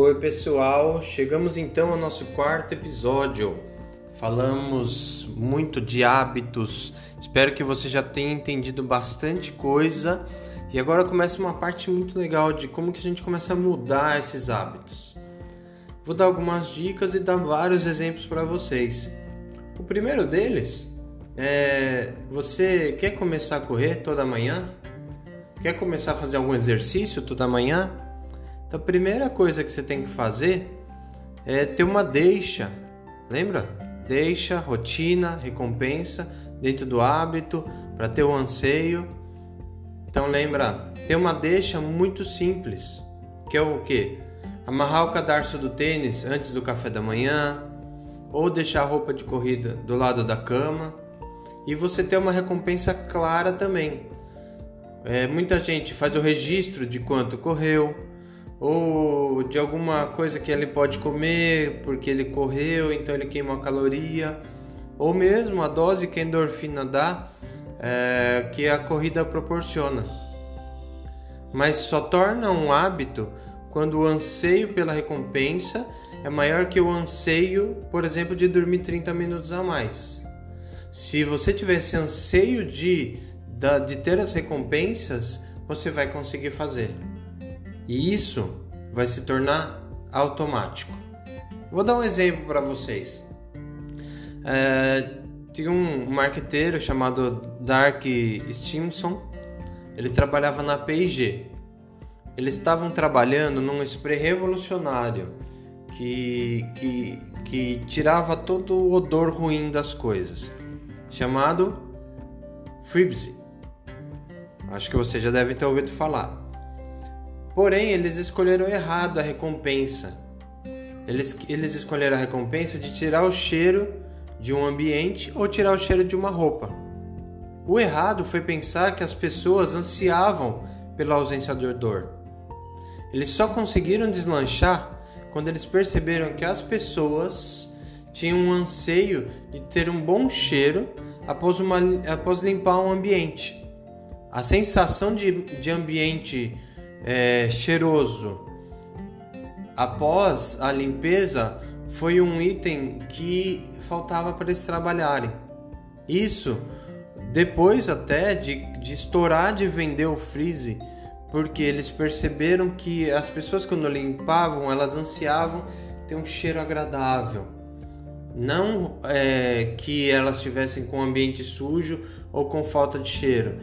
Oi, pessoal. Chegamos então ao nosso quarto episódio. Falamos muito de hábitos. Espero que você já tenha entendido bastante coisa. E agora começa uma parte muito legal de como que a gente começa a mudar esses hábitos. Vou dar algumas dicas e dar vários exemplos para vocês. O primeiro deles é você quer começar a correr toda manhã? Quer começar a fazer algum exercício toda manhã? Então, a primeira coisa que você tem que fazer é ter uma deixa. Lembra? Deixa, rotina, recompensa dentro do hábito para ter o anseio. Então lembra, ter uma deixa muito simples, que é o que? Amarrar o cadarço do tênis antes do café da manhã, ou deixar a roupa de corrida do lado da cama, e você ter uma recompensa clara também. É, muita gente faz o registro de quanto correu, ou de alguma coisa que ele pode comer porque ele correu, então ele queima a caloria, ou mesmo a dose que a endorfina dá, é, que a corrida proporciona. Mas só torna um hábito quando o anseio pela recompensa é maior que o anseio, por exemplo, de dormir 30 minutos a mais. Se você tiver esse anseio de, de ter as recompensas, você vai conseguir fazer. E isso vai se tornar automático. Vou dar um exemplo para vocês. É, tinha um marqueteiro chamado Dark Stimson. Ele trabalhava na P&G. Eles estavam trabalhando num spray revolucionário que, que, que tirava todo o odor ruim das coisas, chamado Fribsy. Acho que você já deve ter ouvido falar. Porém, eles escolheram errado a recompensa. Eles, eles escolheram a recompensa de tirar o cheiro de um ambiente ou tirar o cheiro de uma roupa. O errado foi pensar que as pessoas ansiavam pela ausência de odor. Eles só conseguiram deslanchar quando eles perceberam que as pessoas tinham um anseio de ter um bom cheiro após, uma, após limpar um ambiente. A sensação de, de ambiente é, cheiroso. Após a limpeza foi um item que faltava para eles trabalharem. Isso depois até de, de estourar de vender o freeze, porque eles perceberam que as pessoas quando limpavam elas ansiavam ter um cheiro agradável, não é, que elas estivessem com o ambiente sujo ou com falta de cheiro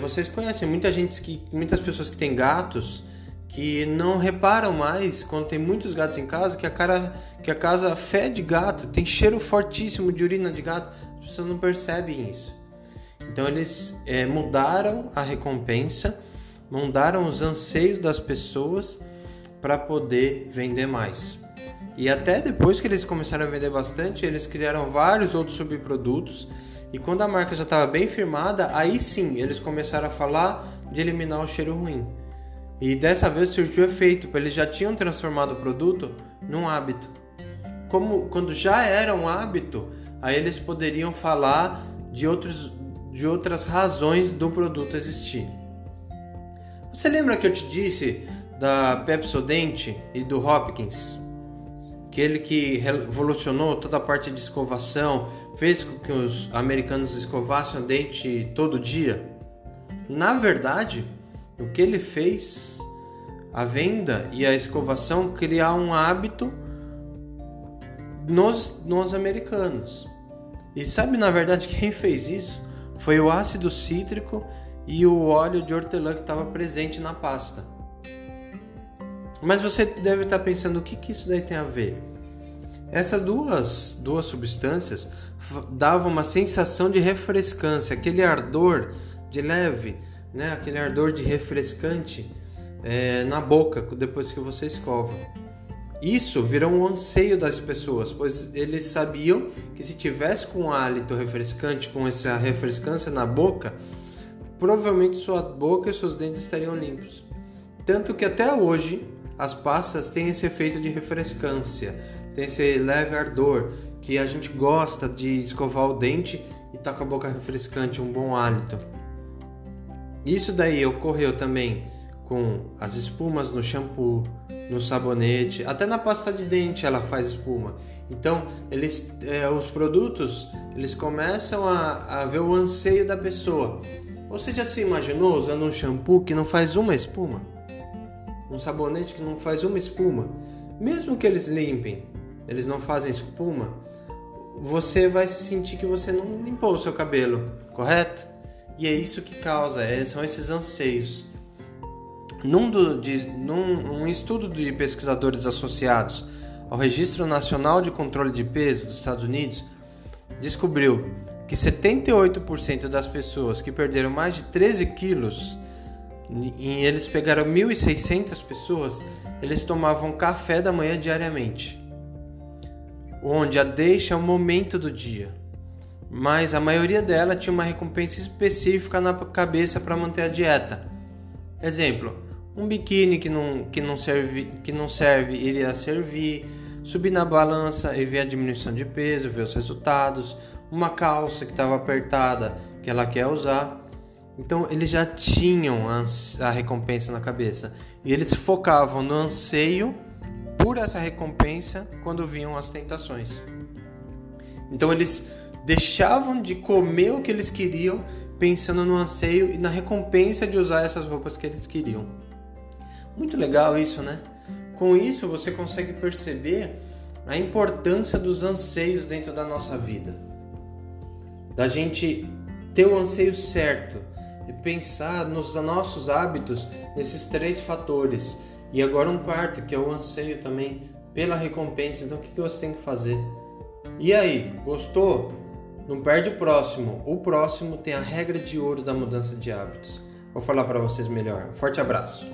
vocês conhecem muita gente que, muitas pessoas que têm gatos que não reparam mais quando tem muitos gatos em casa que a cara, que a casa fede gato, tem cheiro fortíssimo de urina de gato. As pessoas não percebem isso. Então eles é, mudaram a recompensa, mudaram os anseios das pessoas para poder vender mais. E até depois que eles começaram a vender bastante, eles criaram vários outros subprodutos e quando a marca já estava bem firmada, aí sim eles começaram a falar de eliminar o cheiro ruim. E dessa vez surtiu efeito, porque eles já tinham transformado o produto num hábito. Como quando já era um hábito, aí eles poderiam falar de, outros, de outras razões do produto existir. Você lembra que eu te disse da Pepsodent e do Hopkins? Aquele que revolucionou toda a parte de escovação, fez com que os americanos escovassem o dente todo dia. Na verdade, o que ele fez, a venda e a escovação, criar um hábito nos, nos americanos. E sabe, na verdade, quem fez isso? Foi o ácido cítrico e o óleo de hortelã que estava presente na pasta. Mas você deve estar pensando o que, que isso daí tem a ver? Essas duas, duas substâncias davam uma sensação de refrescância, aquele ardor de leve, né? aquele ardor de refrescante é, na boca depois que você escova. Isso virou um anseio das pessoas, pois eles sabiam que se tivesse com um hálito refrescante, com essa refrescância na boca, provavelmente sua boca e seus dentes estariam limpos. Tanto que até hoje as pastas têm esse efeito de refrescância, tem esse leve ardor que a gente gosta de escovar o dente e tá com a boca refrescante, um bom hálito. Isso daí ocorreu também com as espumas no shampoo, no sabonete, até na pasta de dente ela faz espuma. Então, eles, é, os produtos, eles começam a, a ver o anseio da pessoa. Você já se imaginou usando um shampoo que não faz uma espuma? Um sabonete que não faz uma espuma? Mesmo que eles limpem, eles não fazem espuma, você vai sentir que você não limpou o seu cabelo, correto? E é isso que causa, é, são esses anseios. Num, do, de, num um estudo de pesquisadores associados ao Registro Nacional de Controle de Peso dos Estados Unidos, descobriu que 78% das pessoas que perderam mais de 13 quilos, e eles pegaram 1.600 pessoas, eles tomavam café da manhã diariamente, onde a deixa é o momento do dia. Mas a maioria dela tinha uma recompensa específica na cabeça para manter a dieta. Exemplo, um biquíni que não, que não, serve, que não serve iria servir, subir na balança e ver a diminuição de peso, ver os resultados, uma calça que estava apertada que ela quer usar. Então eles já tinham a recompensa na cabeça e eles focavam no anseio por essa recompensa quando vinham as tentações. Então eles deixavam de comer o que eles queriam pensando no anseio e na recompensa de usar essas roupas que eles queriam. Muito legal isso, né? Com isso você consegue perceber a importância dos anseios dentro da nossa vida. Da gente ter o anseio certo e pensar nos nossos hábitos nesses três fatores. E agora um quarto, que é o anseio também pela recompensa. Então o que você tem que fazer? E aí, gostou? Não perde o próximo. O próximo tem a regra de ouro da mudança de hábitos. Vou falar para vocês melhor. Forte abraço.